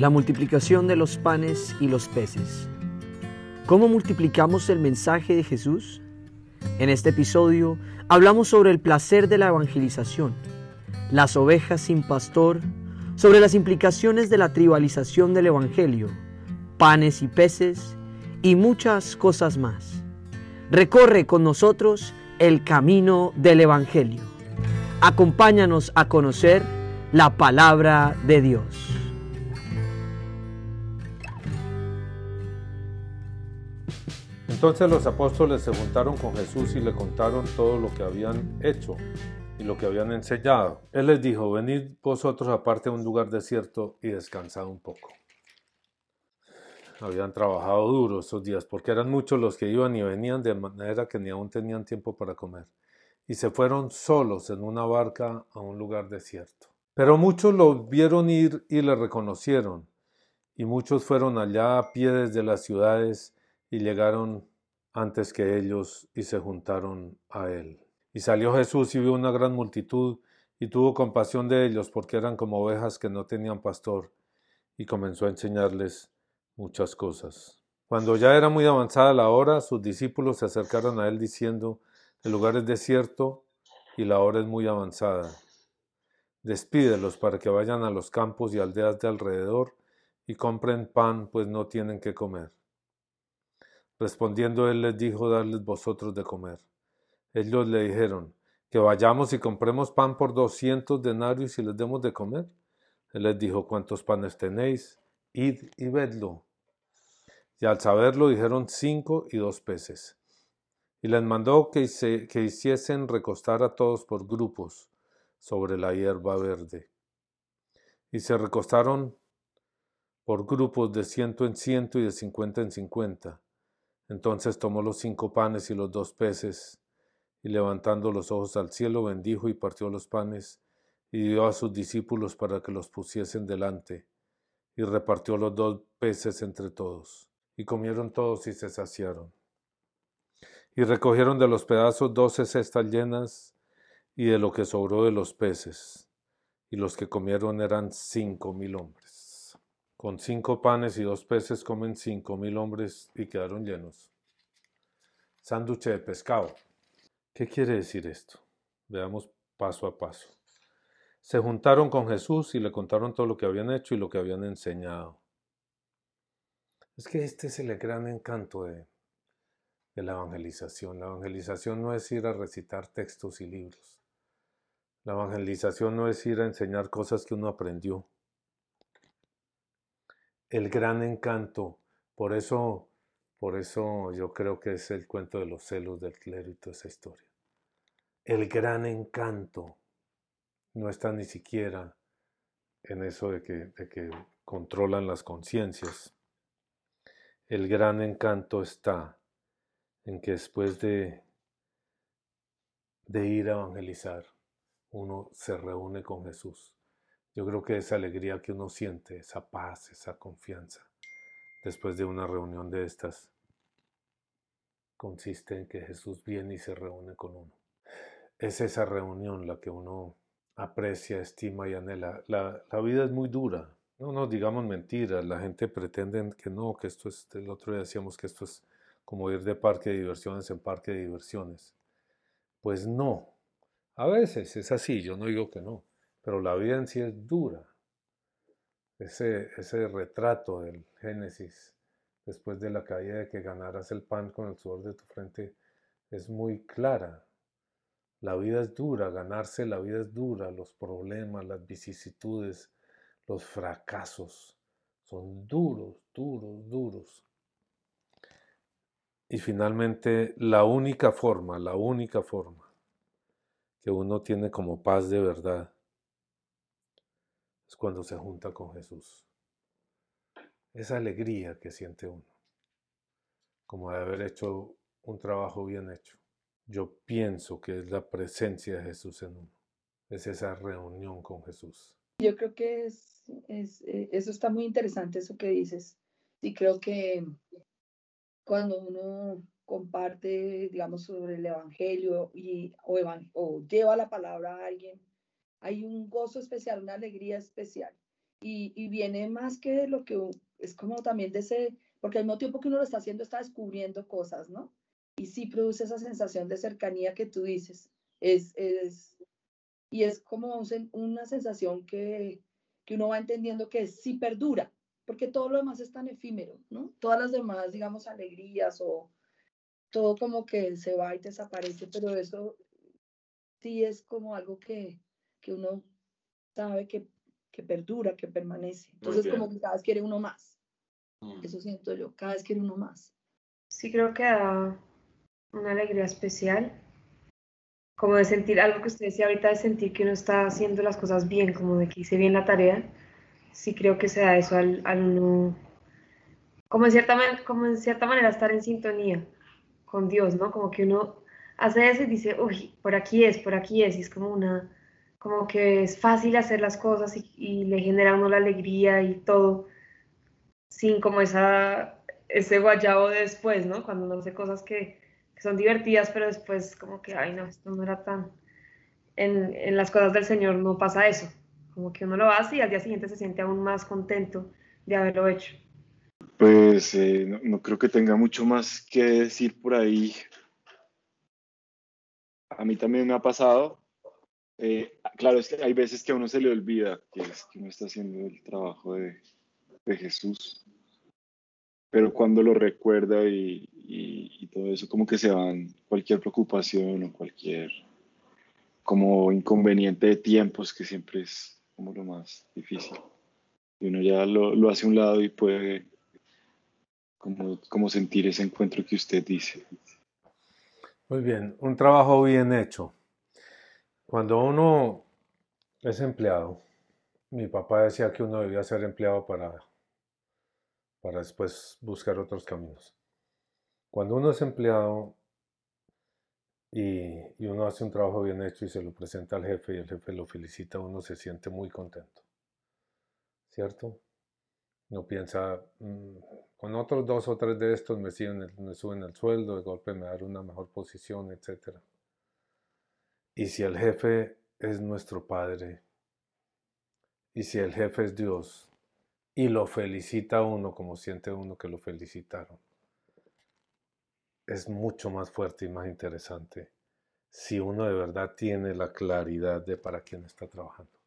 La multiplicación de los panes y los peces. ¿Cómo multiplicamos el mensaje de Jesús? En este episodio hablamos sobre el placer de la evangelización, las ovejas sin pastor, sobre las implicaciones de la tribalización del Evangelio, panes y peces y muchas cosas más. Recorre con nosotros el camino del Evangelio. Acompáñanos a conocer la palabra de Dios. Entonces los apóstoles se juntaron con Jesús y le contaron todo lo que habían hecho y lo que habían enseñado. Él les dijo, venid vosotros aparte a un lugar desierto y descansad un poco. Habían trabajado duro esos días porque eran muchos los que iban y venían de manera que ni aún tenían tiempo para comer. Y se fueron solos en una barca a un lugar desierto. Pero muchos lo vieron ir y le reconocieron. Y muchos fueron allá a pie desde las ciudades y llegaron antes que ellos y se juntaron a él. Y salió Jesús y vio una gran multitud y tuvo compasión de ellos porque eran como ovejas que no tenían pastor y comenzó a enseñarles muchas cosas. Cuando ya era muy avanzada la hora, sus discípulos se acercaron a él diciendo, el lugar es desierto y la hora es muy avanzada. Despídelos para que vayan a los campos y aldeas de alrededor y compren pan, pues no tienen que comer. Respondiendo él les dijo, darles vosotros de comer. Ellos le dijeron, que vayamos y compremos pan por doscientos denarios y les demos de comer. Él les dijo, ¿cuántos panes tenéis? Id y vedlo. Y al saberlo dijeron cinco y dos peces. Y les mandó que, que hiciesen recostar a todos por grupos sobre la hierba verde. Y se recostaron por grupos de ciento en ciento y de cincuenta en cincuenta. Entonces tomó los cinco panes y los dos peces, y levantando los ojos al cielo, bendijo y partió los panes, y dio a sus discípulos para que los pusiesen delante, y repartió los dos peces entre todos. Y comieron todos y se saciaron. Y recogieron de los pedazos doce cestas llenas, y de lo que sobró de los peces, y los que comieron eran cinco mil hombres. Con cinco panes y dos peces comen cinco mil hombres y quedaron llenos. Sánduche de pescado. ¿Qué quiere decir esto? Veamos paso a paso. Se juntaron con Jesús y le contaron todo lo que habían hecho y lo que habían enseñado. Es que este es el gran encanto de, de la evangelización. La evangelización no es ir a recitar textos y libros. La evangelización no es ir a enseñar cosas que uno aprendió el gran encanto. Por eso, por eso yo creo que es el cuento de los celos del clero y toda esa historia. El gran encanto no está ni siquiera en eso de que, controlan las conciencias. El gran encanto está en que después de, de ir a evangelizar, uno se reúne con Jesús yo creo que esa alegría que uno siente, esa paz, esa confianza, después de una reunión de estas, consiste en que Jesús viene y se reúne con uno. Es esa reunión la que uno aprecia, estima y anhela. La, vida es muy dura. No nos digamos mentiras. La gente pretende que no, que esto es, el otro día decíamos que esto es como ir de parque de diversiones en parque de diversiones. Pues no. A veces es así, yo no digo que no. Pero la vida en sí es dura. Ese, ese retrato del Génesis, después de la caída de que ganarás el pan con el sudor de tu frente, es muy clara. La vida es dura, ganarse la vida es dura, los problemas, las vicisitudes, los fracasos son duros, duros, duros. Y finalmente, la única forma, la única forma que uno tiene como paz de verdad es cuando se junta con Jesús. Esa alegría que siente uno, como de haber hecho un trabajo bien hecho. Yo pienso que es la presencia de Jesús en uno, es esa reunión con Jesús. Yo creo que es, eh, eso está muy interesante, eso que dices. Y creo que cuando uno comparte, digamos, sobre el Evangelio y, o, o lleva la palabra a alguien, hay un gozo especial, una alegría especial. y, y viene más que lo que es como también de ese, porque al mismo tiempo que uno lo está haciendo está descubriendo cosas, ¿no? Y sí produce esa sensación de cercanía que tú dices. Es, es, y es como una sensación que, que uno va entendiendo que sí perdura, porque todo lo demás es tan efímero, ¿no? Todas las demás, digamos, alegrías o todo como que se va y desaparece, pero eso sí es como algo que, que uno sabe que, que perdura, que permanece. Entonces, como que cada vez quiere uno más. Mm. Eso siento yo, cada vez quiere uno más. Sí, creo que da una alegría especial, como de sentir algo que usted decía ahorita, de sentir que uno está haciendo las cosas bien, como de que hice bien la tarea. Sí creo que se da eso al, al uno, como en, cierta, como en cierta manera estar en sintonía con Dios, ¿no? Como que uno hace eso y dice, uy, por aquí es, por aquí es, y es como una, como que es fácil hacer las cosas y, le genera a uno la alegría y todo, sin como esa, ese guayabo de después, ¿no? Cuando uno hace cosas que, son divertidas, pero después como que, ay, no, esto no era tan... En, en las cosas del Señor no pasa eso, como que uno lo hace y al día siguiente se siente aún más contento de haberlo hecho. Pues eh, no, creo que tenga mucho más que decir por ahí. A mí también me ha pasado. Eh, claro, es que hay veces que a uno se le olvida que, es, que uno está haciendo el trabajo de, Jesús. Pero cuando lo recuerda y, y, todo eso, como que se van cualquier preocupación o cualquier como inconveniente de tiempos, que siempre es como lo más difícil. Y uno ya lo, lo hace a un lado y puede como, sentir ese encuentro que usted dice. Muy bien, un trabajo bien hecho. Cuando uno es empleado, mi papá decía que uno debía ser empleado para, para después buscar otros caminos. Cuando uno es empleado y, y, uno hace un trabajo bien hecho y se lo presenta al jefe y el jefe lo felicita, uno se siente muy contento. ¿Cierto? No piensa, mm, con otros dos o tres de estos me, me suben el sueldo, de golpe me dan una mejor posición, etc. Y si el jefe es nuestro Padre, y si el jefe es Dios, y lo felicita uno como siente uno que lo felicitaron, es mucho más fuerte y más interesante si uno de verdad tiene la claridad de para quién está trabajando.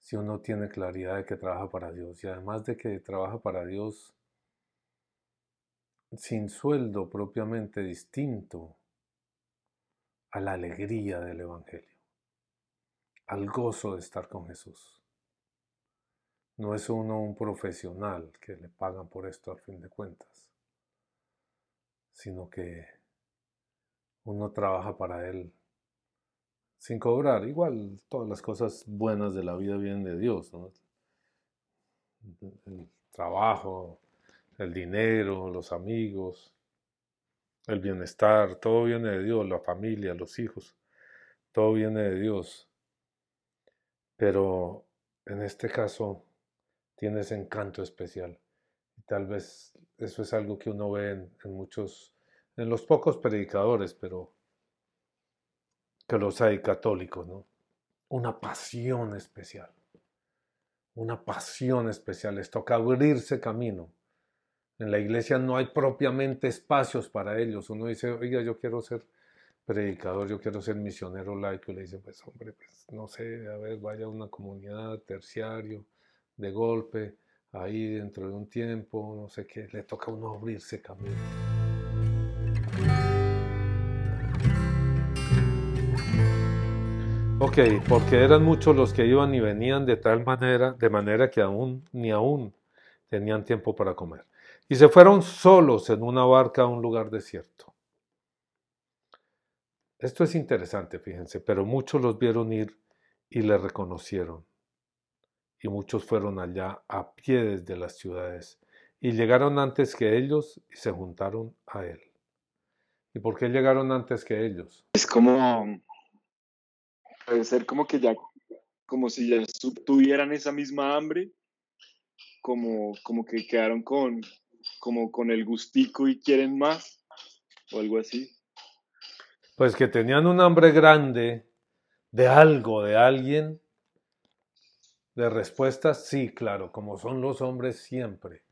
Si uno tiene claridad de que trabaja para Dios y además de que trabaja para Dios sin sueldo propiamente distinto a la alegría del Evangelio, al gozo de estar con Jesús. No es uno un profesional que le pagan por esto al fin de cuentas, sino que uno trabaja para Él sin cobrar. Igual todas las cosas buenas de la vida vienen de Dios. El trabajo, el dinero, los amigos, el bienestar, todo viene de Dios, la familia, los hijos, todo viene de Dios. Pero en este caso tiene ese encanto especial. Y tal vez eso es algo que uno ve en, en muchos, en los pocos predicadores, pero que los hay católicos, ¿no? Una pasión especial. Una pasión especial. Les toca abrirse camino. En la iglesia no hay propiamente espacios para ellos. Uno dice, oiga, yo quiero ser predicador, yo quiero ser misionero laico. Y le dice, pues hombre, pues no sé, a ver, vaya a una comunidad, terciario, de golpe, ahí dentro de un tiempo, no sé qué. Le toca a uno abrirse camino. Ok, porque eran muchos los que iban y venían de tal manera, de manera que aún ni aún tenían tiempo para comer. Y se fueron solos en una barca a un lugar desierto. Esto es interesante, fíjense, pero muchos los vieron ir y le reconocieron. Y muchos fueron allá a pie desde las ciudades y llegaron antes que ellos y se juntaron a él. ¿Y por qué llegaron antes que ellos? Es como Puede ser como que ya, como si ya tuvieran esa misma hambre, como, como que quedaron con, como con el gustico y quieren más, o algo así. Pues que tenían un hambre grande de algo, de alguien, De respuestas, sí, claro, como son los hombres siempre.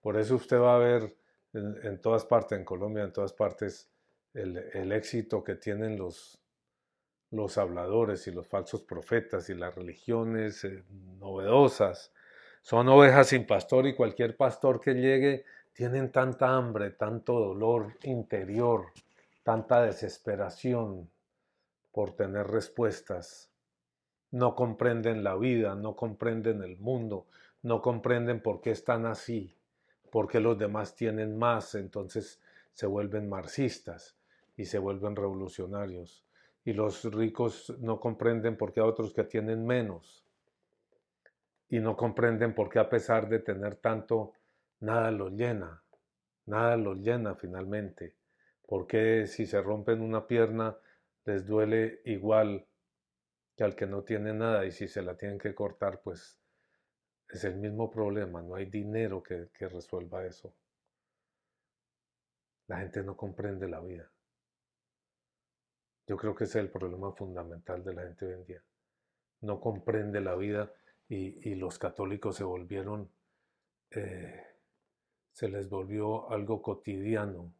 Por eso usted va a ver en, todas partes, en Colombia, en todas partes, el, éxito que tienen los, los habladores y los falsos profetas y las religiones eh, novedosas. Son ovejas sin pastor y cualquier pastor que llegue tienen tanta hambre, tanto dolor interior, tanta desesperación por tener respuestas no comprenden la vida, no comprenden el mundo, no comprenden por qué están así, por qué los demás tienen más, entonces se vuelven marxistas y se vuelven revolucionarios. Y los ricos no comprenden por qué a otros que tienen menos. Y no comprenden por qué a pesar de tener tanto, nada los llena, nada los llena finalmente. ¿Por qué si se rompen una pierna les duele igual que al que no tiene nada y si se la tienen que cortar, pues es el mismo problema, no hay dinero que, resuelva eso. La gente no comprende la vida. Yo creo que ese es el problema fundamental de la gente hoy en día. No comprende la vida y, los católicos se volvieron, eh, se les volvió algo cotidiano,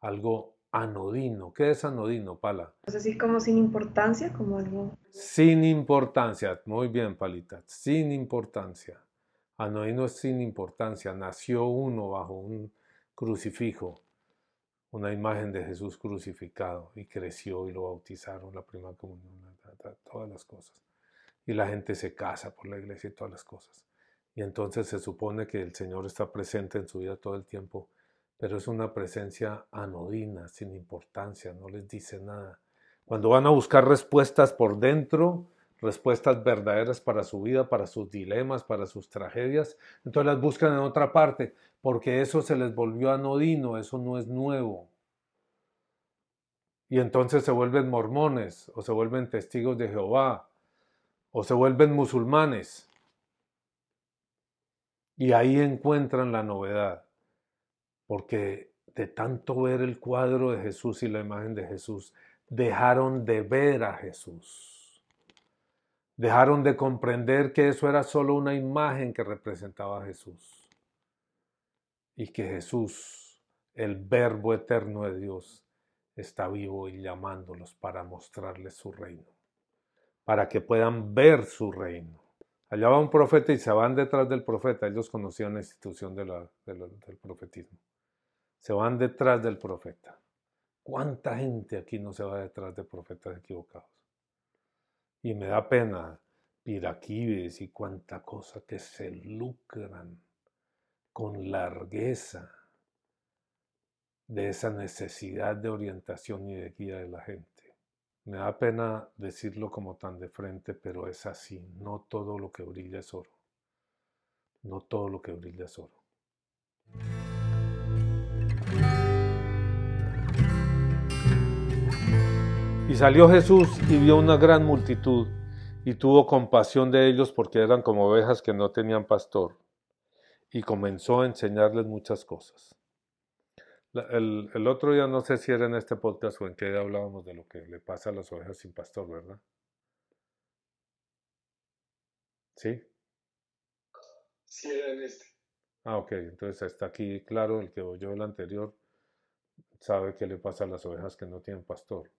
algo anodino. ¿Qué es anodino, Pala? Es así como sin importancia, como algo. Sin importancia, muy bien, Palita, sin importancia. Anodino es sin importancia. Nació uno bajo un crucifijo, una imagen de Jesús crucificado, y creció y lo bautizaron, la primera comunión, todas las cosas. Y la gente se casa por la iglesia y todas las cosas. Y entonces se supone que el Señor está presente en su vida todo el tiempo pero es una presencia anodina, sin importancia, no les dice nada. Cuando van a buscar respuestas por dentro, respuestas verdaderas para su vida, para sus dilemas, para sus tragedias, entonces las buscan en otra parte, porque eso se les volvió anodino, eso no es nuevo. Y entonces se vuelven mormones, o se vuelven testigos de Jehová, o se vuelven musulmanes. Y ahí encuentran la novedad porque de tanto ver el cuadro de Jesús y la imagen de Jesús, dejaron de ver a Jesús. Dejaron de comprender que eso era solo una imagen que representaba a Jesús. Y que Jesús, el verbo eterno de Dios, está vivo y llamándolos para mostrarles su reino, para que puedan ver su reino. Allá va un profeta y se van detrás del profeta. Ellos conocían la institución del profetismo se van detrás del profeta. ¿Cuánta gente aquí no se va detrás de profetas equivocados? Y me da pena piraquibes y cuánta cosa que se lucran con largueza de esa necesidad de orientación y de guía de la gente. Me da pena decirlo como tan de frente, pero es así. No todo lo que brilla es oro. No todo lo que brilla es oro. Y salió Jesús y vio una gran multitud y tuvo compasión de ellos porque eran como ovejas que no tenían pastor y comenzó a enseñarles muchas cosas. El, el, otro día no sé si era en este podcast o en qué hablábamos de lo que le pasa a las ovejas sin pastor, ¿verdad? ¿Sí? Sí, era en este. Ah, ok, entonces está aquí claro, el que oyó el anterior sabe qué le pasa a las ovejas que no tienen pastor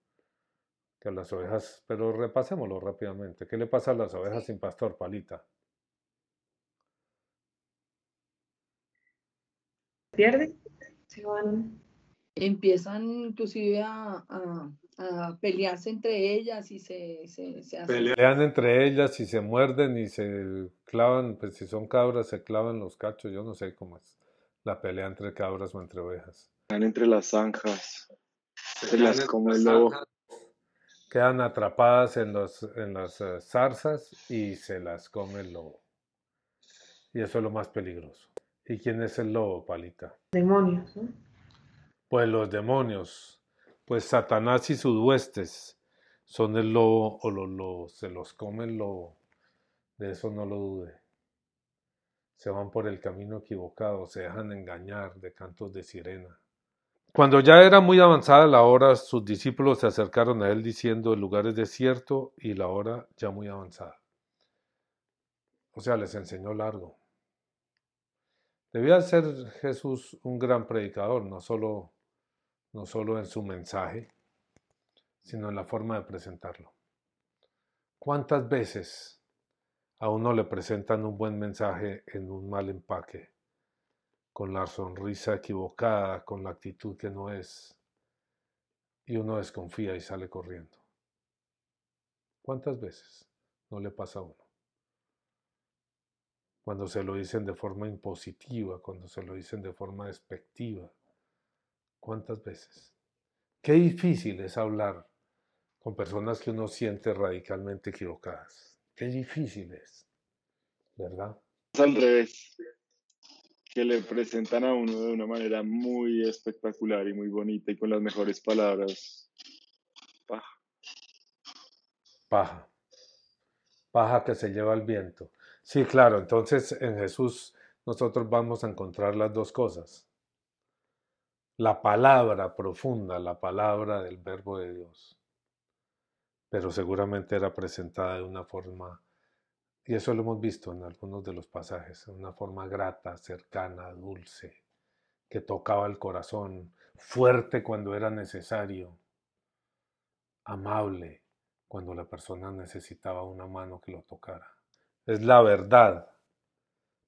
que las ovejas, pero repasémoslo rápidamente. ¿Qué le pasa a las ovejas sin pastor, Palita? Pierden, se van. Empiezan inclusive a, pelearse entre ellas y se, se, Pelean entre ellas y se muerden y se clavan, pues si son cabras se clavan los cachos, yo no sé cómo es la pelea entre cabras o entre ovejas. Están entre las zanjas, se, las come el lobo quedan atrapadas en, los, en las eh, zarzas y se las come el lobo. Y eso es lo más peligroso. ¿Y quién es el lobo, Palita? Demonios. ¿no? Pues los demonios, pues Satanás y sus huestes son el lobo o los lobos, se los come el lobo. De eso no lo dude. Se van por el camino equivocado, se dejan engañar de cantos de sirena. Cuando ya era muy avanzada la hora, sus discípulos se acercaron a él diciendo, el lugar es desierto y la hora ya muy avanzada. O sea, les enseñó largo. Debía ser Jesús un gran predicador, no solo, no solo en su mensaje, sino en la forma de presentarlo. ¿Cuántas veces a uno le presentan un buen mensaje en un mal empaque, con la sonrisa equivocada, con la actitud que no es, y uno desconfía y sale corriendo? ¿Cuántas veces no le pasa a uno? Cuando se lo dicen de forma impositiva, cuando se lo dicen de forma despectiva. ¿Cuántas veces? Qué difícil es hablar con personas que uno siente radicalmente equivocadas. Qué difícil es, ¿verdad? Es al revés, que le presentan a uno de una manera muy espectacular y muy bonita y con las mejores palabras. Paja. Paja. Paja que se lleva el viento. Sí, claro, entonces en Jesús nosotros vamos a encontrar las dos cosas. La palabra profunda, la palabra del verbo de Dios pero seguramente era presentada de una forma, y eso lo hemos visto en algunos de los pasajes, una forma grata, cercana, dulce, que tocaba el corazón, fuerte cuando era necesario, amable cuando la persona necesitaba una mano que lo tocara. Es la verdad,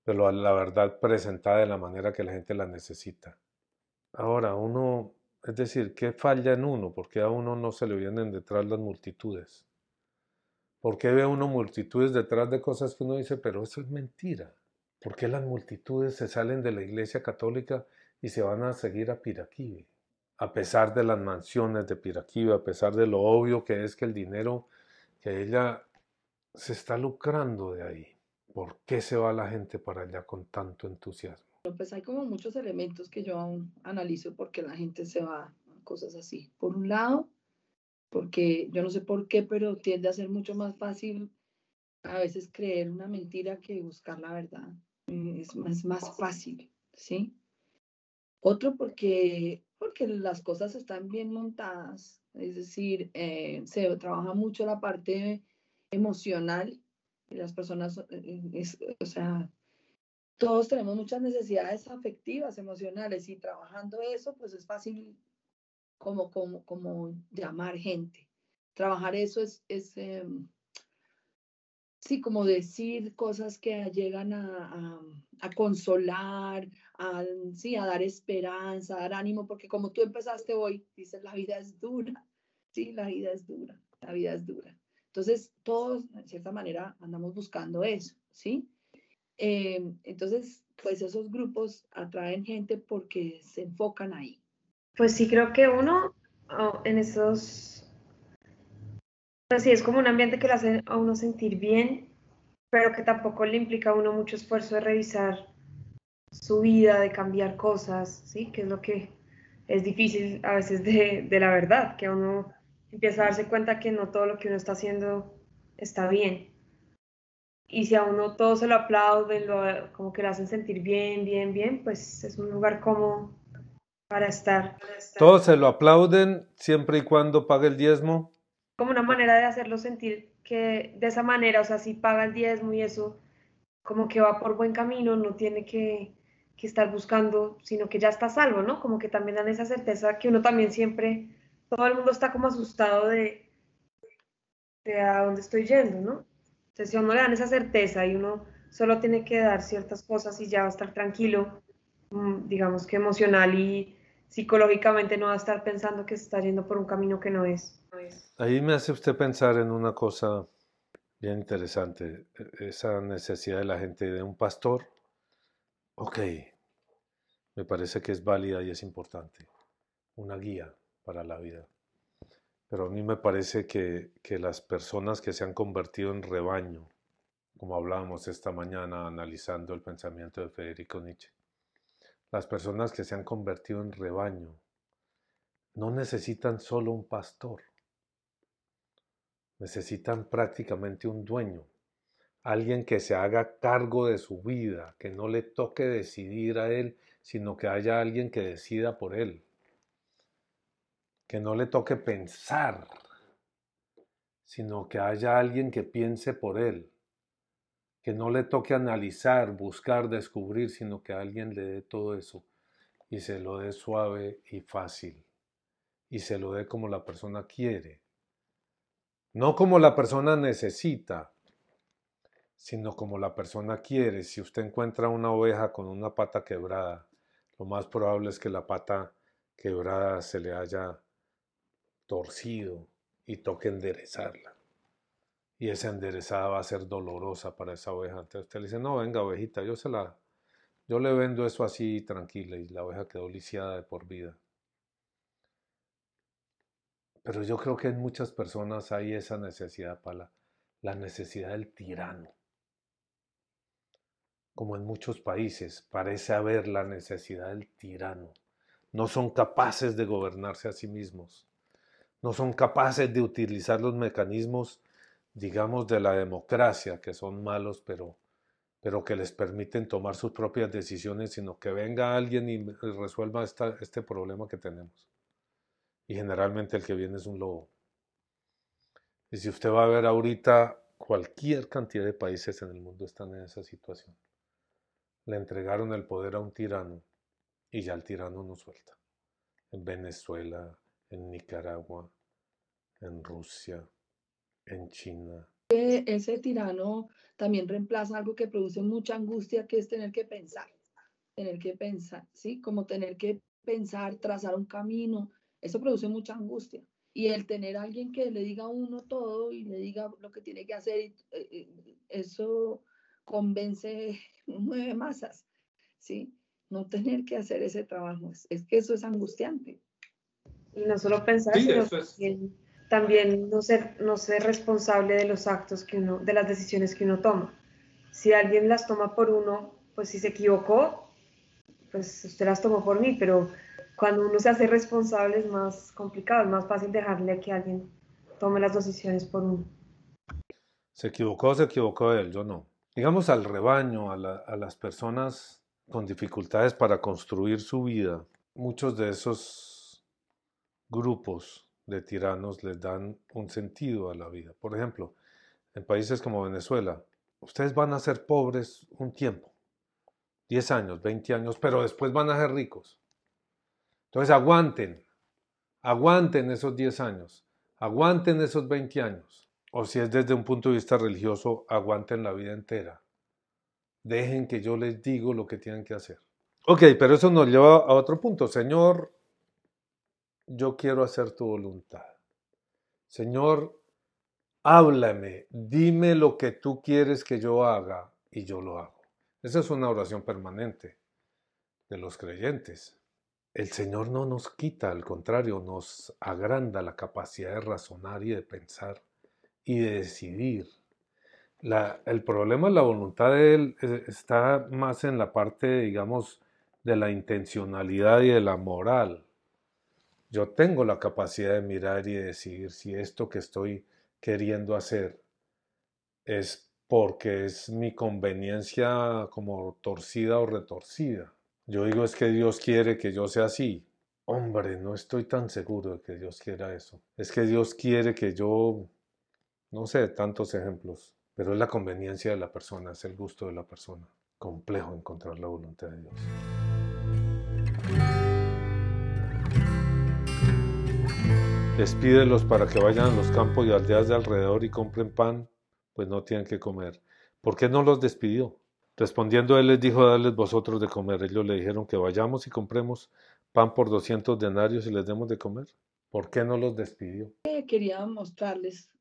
pero la verdad presentada de la manera que la gente la necesita. Ahora, uno es decir, ¿qué falla en uno? ¿Por qué a uno no se le vienen detrás las multitudes? ¿Por qué ve uno multitudes detrás de cosas que uno dice, pero eso es mentira? ¿Por qué las multitudes se salen de la iglesia católica y se van a seguir a Piraquive? A pesar de las mansiones de Piraquive, a pesar de lo obvio que es que el dinero que ella se está lucrando de ahí. ¿Por qué se va la gente para allá con tanto entusiasmo? pues hay como muchos elementos que yo analizo porque la gente se va a cosas así. Por un lado, porque yo no sé por qué, pero tiende a ser mucho más fácil a veces creer una mentira que buscar la verdad. Eh, es más, más fácil, ¿sí? Otro porque, porque las cosas están bien montadas, es decir, eh, se trabaja mucho la parte emocional y las personas, eh, o sea, todos tenemos muchas necesidades afectivas, emocionales, y trabajando eso, pues es fácil como, como, como llamar gente. Trabajar eso es, es em, sí, como decir cosas que llegan a, a, consolar, a, sí, a dar esperanza, a dar ánimo, porque como tú empezaste hoy, dices, la vida es dura, sí, la vida es dura, la vida es dura. Entonces, todos, de cierta manera, andamos buscando eso, ¿sí? Em, entonces, pues esos grupos atraen gente porque se enfocan ahí. Pues sí, creo que uno oh, en esos, pues sí, es como un ambiente que le hace a uno sentir bien, pero que tampoco le implica a uno mucho esfuerzo de revisar su vida, de cambiar cosas, ¿sí? Que es lo que es difícil a veces de, de la verdad, que uno empieza a darse cuenta que no todo lo que uno está haciendo está bien y si a uno todo se lo aplauden, lo, como que lo hacen sentir bien, bien, bien, pues es un lugar como para estar. Todos se lo aplauden siempre y cuando pague el diezmo. Como una manera de hacerlo sentir que de esa manera, o sea, si paga el diezmo y eso, como que va por buen camino, no tiene que, que estar buscando, sino que ya está salvo, ¿no? Como que también dan esa certeza que uno también siempre, todo el mundo está como asustado de, de a dónde estoy yendo, ¿no? Entonces, si a uno le dan esa certeza y uno solo tiene que dar ciertas cosas y ya va a estar tranquilo, mm, digamos que emocional y psicológicamente no va a estar pensando que se está yendo por un camino que no es. Ahí me hace usted pensar en una cosa bien interesante, e, esa necesidad de la gente de un pastor. Ok, me parece que es válida y es importante, una guía para la vida. Pero a mí me parece que, las personas que se han convertido en rebaño, como hablábamos esta mañana analizando el pensamiento de Federico Nietzsche, las personas que se han convertido en rebaño no necesitan solo un pastor, necesitan prácticamente un dueño, alguien que se haga cargo de su vida, que no le toque decidir a él, sino que haya alguien que decida por él que no le toque pensar, sino que haya alguien que piense por él. que no le toque analizar, buscar, descubrir, sino que alguien le dé todo eso y se lo dé suave y fácil y se lo dé como la persona quiere. No como la persona necesita, sino como la persona quiere. Si usted encuentra una oveja con una pata quebrada, lo más probable es que la pata quebrada se le haya torcido y toque enderezarla. Y esa enderezada va a ser dolorosa para esa oveja. Entonces usted le dice, no, venga ovejita, yo se la, yo le vendo eso así tranquila y la oveja quedó lisiada de por vida. Pero yo creo que en muchas personas hay esa necesidad para la, necesidad del tirano. Como en muchos países parece haber la necesidad del tirano. No son capaces de gobernarse a sí mismos. No son capaces de utilizar los mecanismos, digamos, de la democracia, que son malos, pero, pero que les permiten tomar sus propias decisiones, sino que venga alguien y resuelva este problema que tenemos y generalmente el que viene es un lobo. Y si usted va a ver ahorita, cualquier cantidad de países en el mundo están en esa situación. Le entregaron el poder a un tirano y ya el tirano no suelta. En Venezuela, en Nicaragua, en Rusia, en China. Ese tirano también reemplaza algo que produce mucha angustia, que es tener que pensar, tener que pensar, ¿sí? Como tener que pensar, trazar un camino, eso produce mucha angustia. Y el tener alguien que le diga a uno todo y le diga lo que tiene que hacer, eh, eh, eso convence, mueve masas, ¿sí? No tener que hacer ese trabajo, es, que eso es angustiante. Y no solo pensar, sino también, no, ser, no ser responsable de los actos que uno, de las decisiones que uno toma. Si alguien las toma por uno, pues si se equivocó, pues usted las tomó por mí, pero cuando uno se hace responsable es más complicado, es más fácil dejarle a que alguien tome las decisiones por uno. Se equivocó, se equivocó él, yo no. Digamos al rebaño, a, a las personas con dificultades para construir su vida, muchos de esos grupos de tiranos les dan un sentido a la vida. Por ejemplo, en países como Venezuela, ustedes van a ser pobres un tiempo, 10 años, 20 años, pero después van a ser ricos. Entonces aguanten, aguanten esos 10 años, aguanten esos 20 años. O si es desde un punto de vista religioso, aguanten la vida entera. Dejen que yo les digo lo que tienen que hacer. Ok, pero eso nos lleva a otro punto. Señor, yo quiero hacer tu voluntad. Señor, háblame, dime lo que tú quieres que yo haga y yo lo hago. Esa es una oración permanente de los creyentes el Señor no nos quita, al contrario, nos agranda la capacidad de razonar y de pensar y de decidir. el problema de la voluntad de Él eh, está más en la parte, digamos, de la intencionalidad y de la moral. Yo tengo la capacidad de mirar y de decidir si esto que estoy queriendo hacer es porque es mi conveniencia como torcida o retorcida yo digo es que Dios quiere que yo sea así. Hombre, no estoy tan seguro de que Dios quiera eso. Es que Dios quiere que yo, no sé, tantos ejemplos, pero es la conveniencia de la persona, es el gusto de la persona. Complejo encontrar la voluntad de Dios. Despídelos para que vayan a los campos y aldeas de alrededor y compren pan, pues no tienen que comer. ¿Por qué no los despidió? Respondiendo él les dijo, darles vosotros de comer. Ellos le dijeron que vayamos y compremos pan por 200 denarios y les demos de comer. ¿Por qué no los despidió? Quería mostrarles,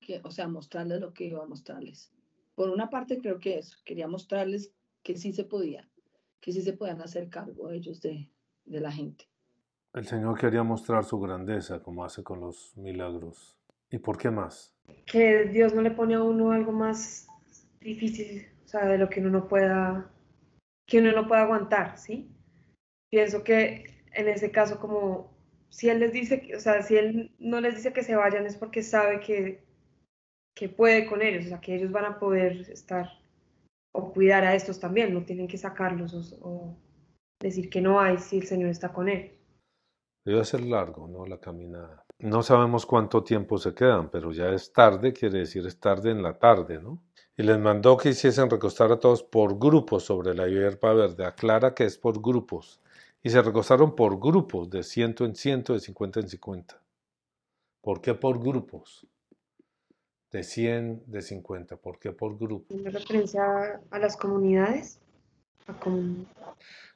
que, o sea, mostrarles lo que iba a mostrarles. Por una parte creo que eso, quería mostrarles que sí se podía, que sí se podían hacer cargo ellos de, de la gente. El Señor quería mostrar su grandeza como hace con los milagros. ¿Y por qué más? Que Dios no le pone a uno algo más difícil sea, de lo que uno no pueda, que uno no pueda aguantar, ¿sí? Pienso que en ese caso, como si él les dice, o sea, si él no les dice que se vayan es porque sabe que, que puede con ellos, o sea, que ellos van a poder estar o cuidar a estos también, no tienen que sacarlos o, decir que no hay si el Señor está con él. Debe ser largo, ¿no? La caminada. No sabemos cuánto tiempo se quedan, pero ya es tarde, quiere decir es tarde en la tarde, ¿no? y les mandó que hiciesen recostar a todos por grupos sobre la hierba verde. Aclara que es por grupos. Y se recostaron por grupos, de ciento en ciento, de cincuenta en cincuenta. ¿Por qué por grupos? De cien, de cincuenta. ¿Por qué por grupos? ¿Una referencia a las comunidades? A comun-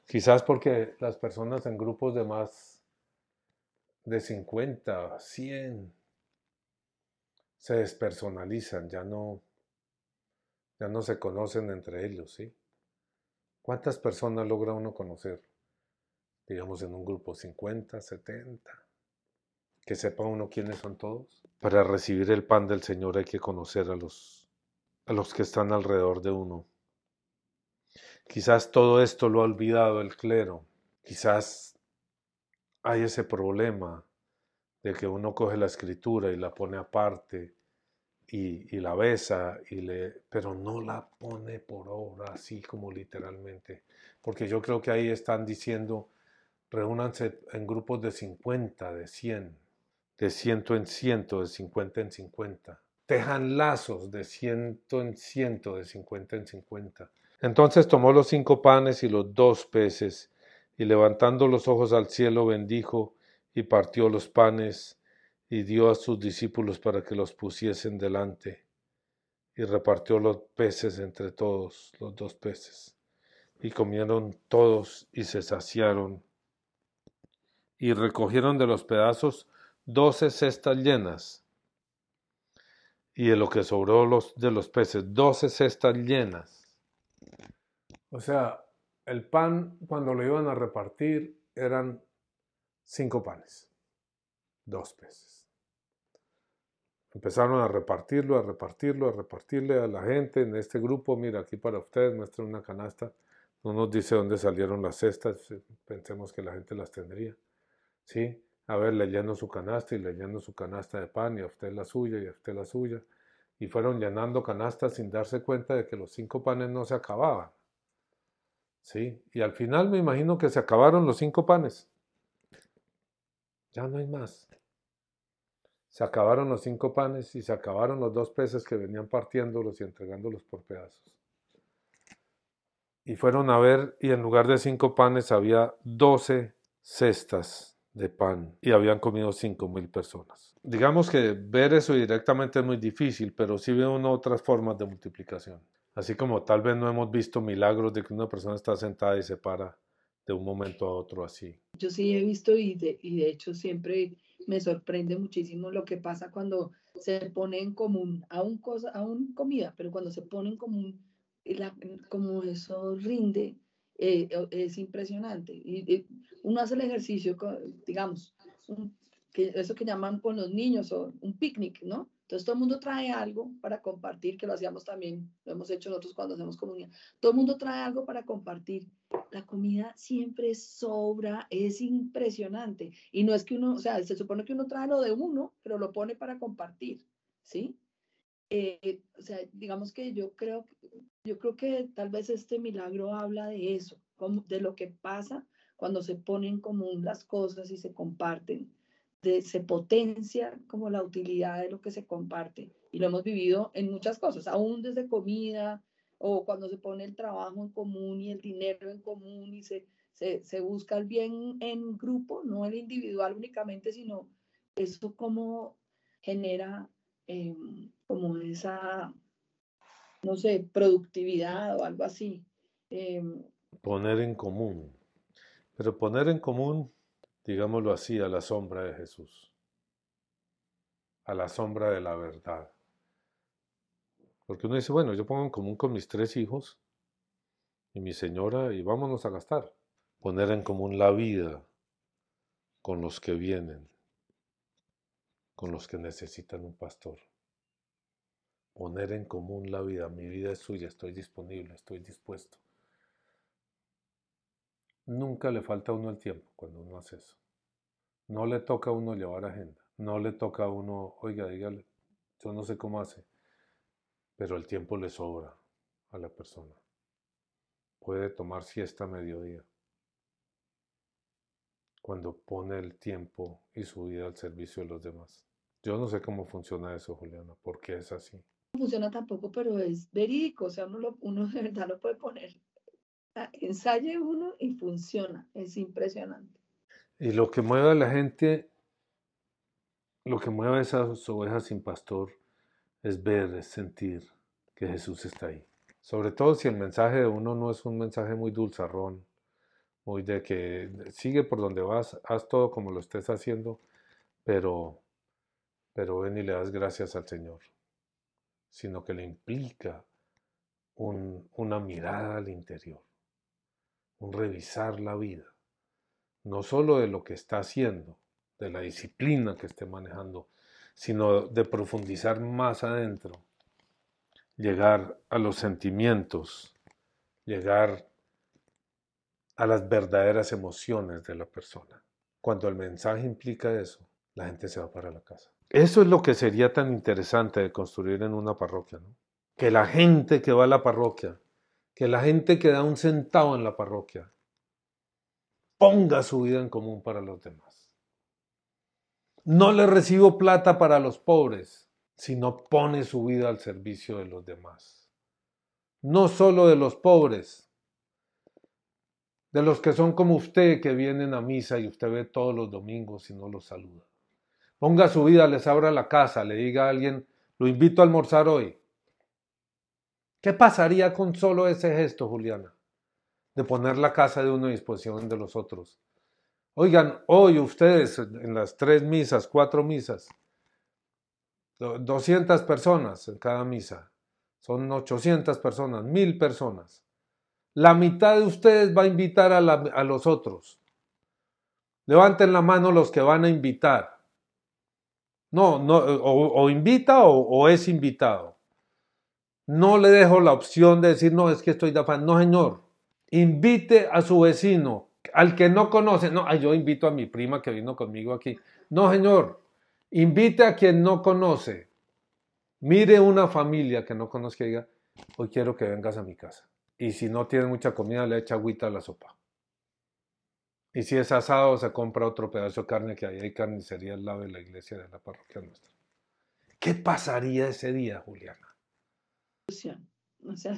Quizás porque las personas en grupos de más de 50, 100 se despersonalizan, ya no, ya no se conocen entre ellos, ¿sí? ¿Cuántas personas logra uno conocer? Digamos en un grupo, 50, 70. Que sepa uno quiénes son todos. Para recibir el pan del Señor hay que conocer a los, a los que están alrededor de uno. Quizás todo esto lo ha olvidado el clero. Quizás hay ese problema de que uno coge la escritura y la pone aparte y, la besa, y le, pero no la pone por obra, así como literalmente. Porque yo creo que ahí están diciendo, reúnanse en grupos de 50, de 100, de ciento en ciento, de 50 en 50. Tejan lazos de ciento en ciento, de 50 en 50. Entonces tomó los cinco panes y los dos peces, y levantando los ojos al cielo bendijo y partió los panes y dio a sus discípulos para que los pusiesen delante, y repartió los peces entre todos, los dos peces. Y comieron todos y se saciaron, y recogieron de los pedazos doce cestas llenas, y de lo que sobró los, de los peces, doce cestas llenas. O sea, el pan cuando lo iban a repartir eran cinco panes, dos peces. Empezaron a repartirlo, a repartirlo, a repartirle a la gente en este grupo. Mira, aquí para ustedes muestra una canasta. No nos dice dónde salieron las cestas. Pensemos que la gente las tendría. ¿Sí? A ver, leyendo su canasta y leyendo su canasta de pan y a usted la suya y a usted la suya. Y fueron llenando canastas sin darse cuenta de que los cinco panes no se acababan. ¿Sí? Y al final me imagino que se acabaron los cinco panes. Ya no hay más. Se acabaron los cinco panes y se acabaron los dos peces que venían partiéndolos y entregándolos por pedazos. Y fueron a ver y en lugar de cinco panes había doce cestas de pan y habían comido cinco mil personas. Digamos que ver eso directamente es muy difícil, pero sí ve uno otras formas de multiplicación. Así como tal vez no hemos visto milagros de que una persona está sentada y se para de un momento a otro así. Yo sí he visto y de, hecho siempre me sorprende muchísimo lo que pasa cuando se pone en común, aún, cosa, aún comida, pero cuando se pone en común, la, como eso rinde, eh, es impresionante. Y, y, uno hace el ejercicio, digamos, que, eso que llaman con los niños o un picnic, ¿no? Entonces todo el mundo trae algo para compartir, que lo hacíamos también, lo hemos hecho nosotros cuando hacemos comunidad. Todo el mundo trae algo para compartir. La comida siempre sobra, es impresionante. Y no es que uno, o sea, se supone que uno trae lo de uno, pero lo pone para compartir, ¿sí? Eh, o sea, digamos que yo creo, yo creo que tal vez este milagro habla de eso, como de lo que pasa cuando se ponen en común las cosas y se comparten se potencia como la utilidad de lo que se comparte. Y lo hemos vivido en muchas cosas, aún desde comida o cuando se pone el trabajo en común y el dinero en común y se, se, se busca el bien en grupo, no el individual únicamente, sino eso como genera eh, como esa, no sé, productividad o algo así. Eh, poner en común. Pero poner en común digámoslo así, a la sombra de Jesús, a la sombra de la verdad. Porque uno dice, bueno, yo pongo en común con mis tres hijos y mi señora y vámonos a gastar. Poner en común la vida con los que vienen, con los que necesitan un pastor. Poner en común la vida, mi vida es suya, estoy disponible, estoy dispuesto. Nunca le falta a uno el tiempo cuando uno hace eso. No le toca a uno llevar agenda. No le toca a uno, oiga, dígale, yo no sé cómo hace, pero el tiempo le sobra a la persona. Puede tomar siesta a mediodía. Cuando pone el tiempo y su vida al servicio de los demás. Yo no sé cómo funciona eso, Juliana, porque es así. funciona tampoco, pero es verídico, o sea, uno, lo, uno de verdad lo puede poner, ensaye uno y funciona, es impresionante. Y lo que mueve a la gente, lo que mueve a esas ovejas sin pastor es ver, es sentir que Jesús está ahí. Sobre todo si el mensaje de uno no es un mensaje muy dulzarrón, muy de que sigue por donde vas, haz todo como lo estés haciendo, pero, pero ven y le das gracias al Señor, sino que le implica una mirada al interior, un revisar la vida, no solo de lo que está haciendo, de la disciplina que esté manejando, sino de profundizar más adentro, llegar a los sentimientos, llegar a las verdaderas emociones de la persona. Cuando el mensaje implica eso, la gente se va para la casa. Eso es lo que sería tan interesante de construir en una parroquia, ¿no? Que la gente que va a la parroquia, que la gente que da un centavo en la parroquia, ponga su vida en común para los demás. No le recibo plata para los pobres, sino pone su vida al servicio de los demás. No solo de los pobres, de los que son como usted que vienen a misa y usted ve todos los domingos y no los saluda. Ponga su vida, les abra la casa, le diga a alguien, lo invito a almorzar hoy. ¿Qué pasaría con solo ese gesto, Juliana? De poner la casa de uno a disposición de los otros. Oigan, hoy ustedes en las tres misas, cuatro misas, 200 personas en cada misa, son 800 personas, mil personas. La mitad de ustedes va a invitar a, los otros. Levanten la mano los que van a invitar. No, no, o, invita o, es invitado. No le dejo la opción de decir, no, es que estoy de afán. No, señor. Invite a su vecino, al que no conoce. No, yo invito a mi prima que vino conmigo aquí. No, señor. Invite a quien no conoce. Mire una familia que no conozca y diga, hoy quiero que vengas a mi casa. Y si no tiene mucha comida, le echa agüita a la sopa. Y si es asado, se compra otro pedazo de carne que ahí hay carnicería al lado de la iglesia de la parroquia nuestra. ¿Qué pasaría ese día, Juliana? O sea,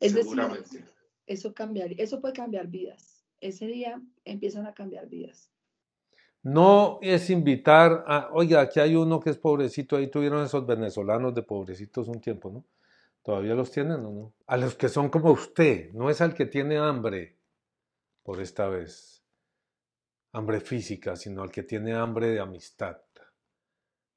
es decir, eso, cambiar, eso puede cambiar vidas. Ese día empiezan a cambiar vidas. No es invitar a, oiga, aquí hay uno que es pobrecito, ahí tuvieron esos venezolanos de pobrecitos un tiempo, ¿no? ¿Todavía los tienen o no? A los que son como usted, no es al que tiene hambre, por esta vez, hambre física, sino al que tiene hambre de amistad,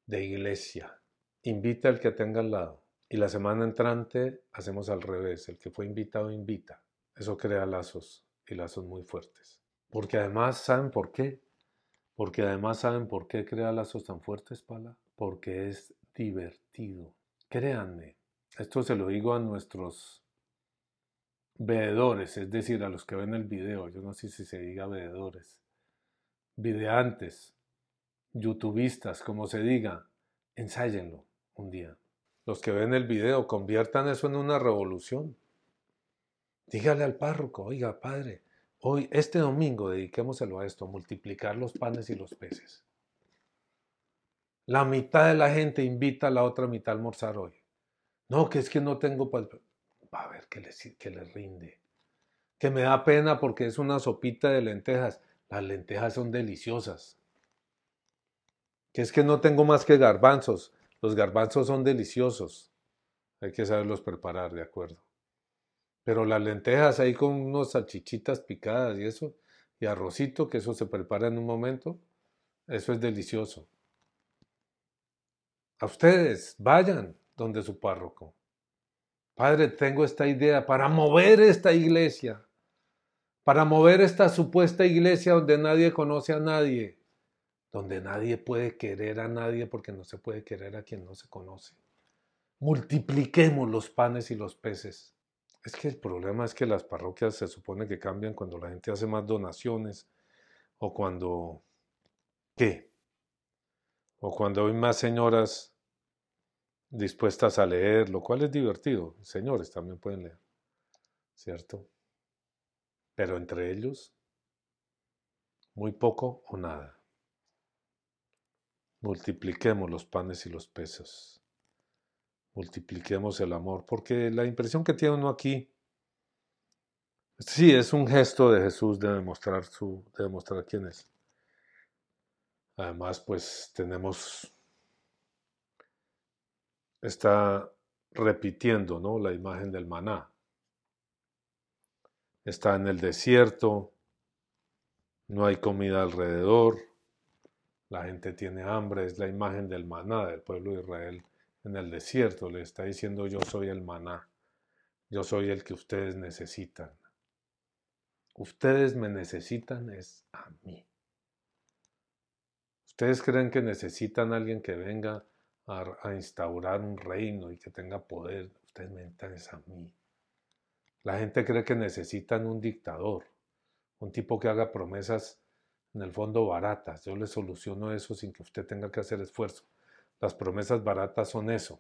de iglesia. Invita al que tenga al lado. Y la semana entrante hacemos al revés, el que fue invitado invita. Eso crea lazos y lazos muy fuertes. Porque además, ¿saben por qué? Porque además, ¿saben por qué crea lazos tan fuertes, Pala? Porque es divertido. Créanme, esto se lo digo a nuestros veedores, es decir, a los que ven el video, yo no sé si se diga veedores, videantes, youtubistas, como se diga, ensáyenlo un día. Los que ven el video, conviertan eso en una revolución. Dígale al párroco, oiga, padre, hoy, este domingo, dediquémoselo a esto, multiplicar los panes y los peces. La mitad de la gente invita a la otra mitad a almorzar hoy. No, que es que no tengo va a ver que le, que le rinde. Que me da pena porque es una sopita de lentejas. Las lentejas son deliciosas. Que es que no tengo más que garbanzos. Los garbanzos son deliciosos. Hay que saberlos preparar, de acuerdo. Pero las lentejas ahí con unos salchichitas picadas y eso, y arrocito, que eso se prepara en un momento, eso es delicioso. A ustedes, vayan donde su párroco. Padre, tengo esta idea para mover esta iglesia, para mover esta supuesta iglesia donde nadie conoce a nadie, donde nadie puede querer a nadie porque no se puede querer a quien no se conoce. Multipliquemos los panes y los peces. Es que el problema es que las parroquias se supone que cambian cuando la gente hace más donaciones o cuando... ¿Qué? O cuando hay más señoras dispuestas a leer, lo cual es divertido. Señores también pueden leer, ¿cierto? Pero entre ellos, muy poco o nada. Multipliquemos los panes y los peces. multipliquemos el amor, porque la impresión que tiene uno aquí, sí, es un gesto de Jesús de demostrar, su, de demostrar quién es. Además, pues tenemos, está repitiendo, ¿no? La imagen del maná. Está en el desierto, no hay comida alrededor, la gente tiene hambre, es la imagen del maná del pueblo de Israel en el desierto, le está diciendo yo soy el maná, yo soy el que ustedes necesitan. Ustedes me necesitan es a mí. Ustedes creen que necesitan a alguien que venga a, instaurar un reino y que tenga poder. Ustedes me necesitan es a mí. La gente cree que necesitan un dictador, un tipo que haga promesas en el fondo baratas. Yo le soluciono eso sin que usted tenga que hacer esfuerzo. Las promesas baratas son eso.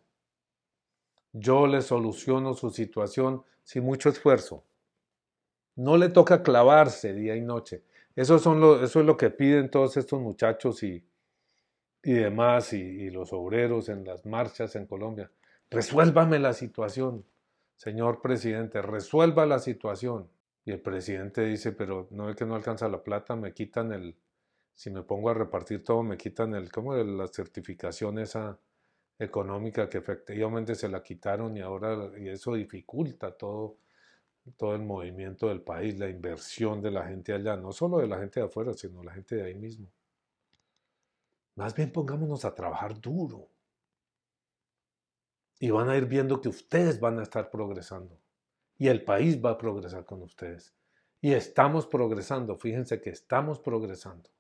Yo le soluciono su situación sin mucho esfuerzo. No le toca clavarse día y noche. Eso, son eso es lo que piden todos estos muchachos y, y demás, y, los obreros en las marchas en Colombia. Resuélvame la situación, señor presidente, resuelva la situación. Y el presidente dice, pero no es que no alcanza la plata, me quitan el, si me pongo a repartir todo, me quitan el, como la certificación esa económica que efectivamente se la quitaron y ahora y eso dificulta todo, todo el movimiento del país, la inversión de la gente allá, no solo de la gente de afuera, sino la gente de ahí mismo. Más bien pongámonos a trabajar duro. Y van a ir viendo que ustedes van a estar progresando. Y el país va a progresar con ustedes. Y estamos progresando. Fíjense que estamos progresando.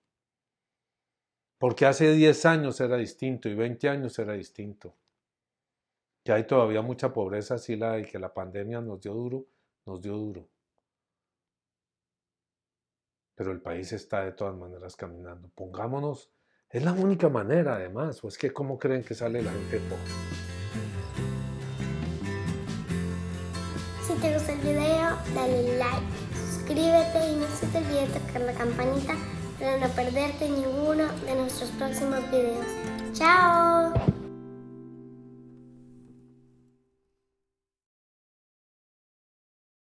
Porque hace 10 años era distinto y 20 años era distinto. Que hay todavía mucha pobreza, sí la hay, que la pandemia nos dio duro, nos dio duro. Pero el país está de todas maneras caminando. Pongámonos es la única manera, además. ¿O es que cómo creen que sale la gente pobre? Suscríbete y no se te olvide tocar la campanita para no perderte ninguno de nuestros próximos videos. ¡Chao!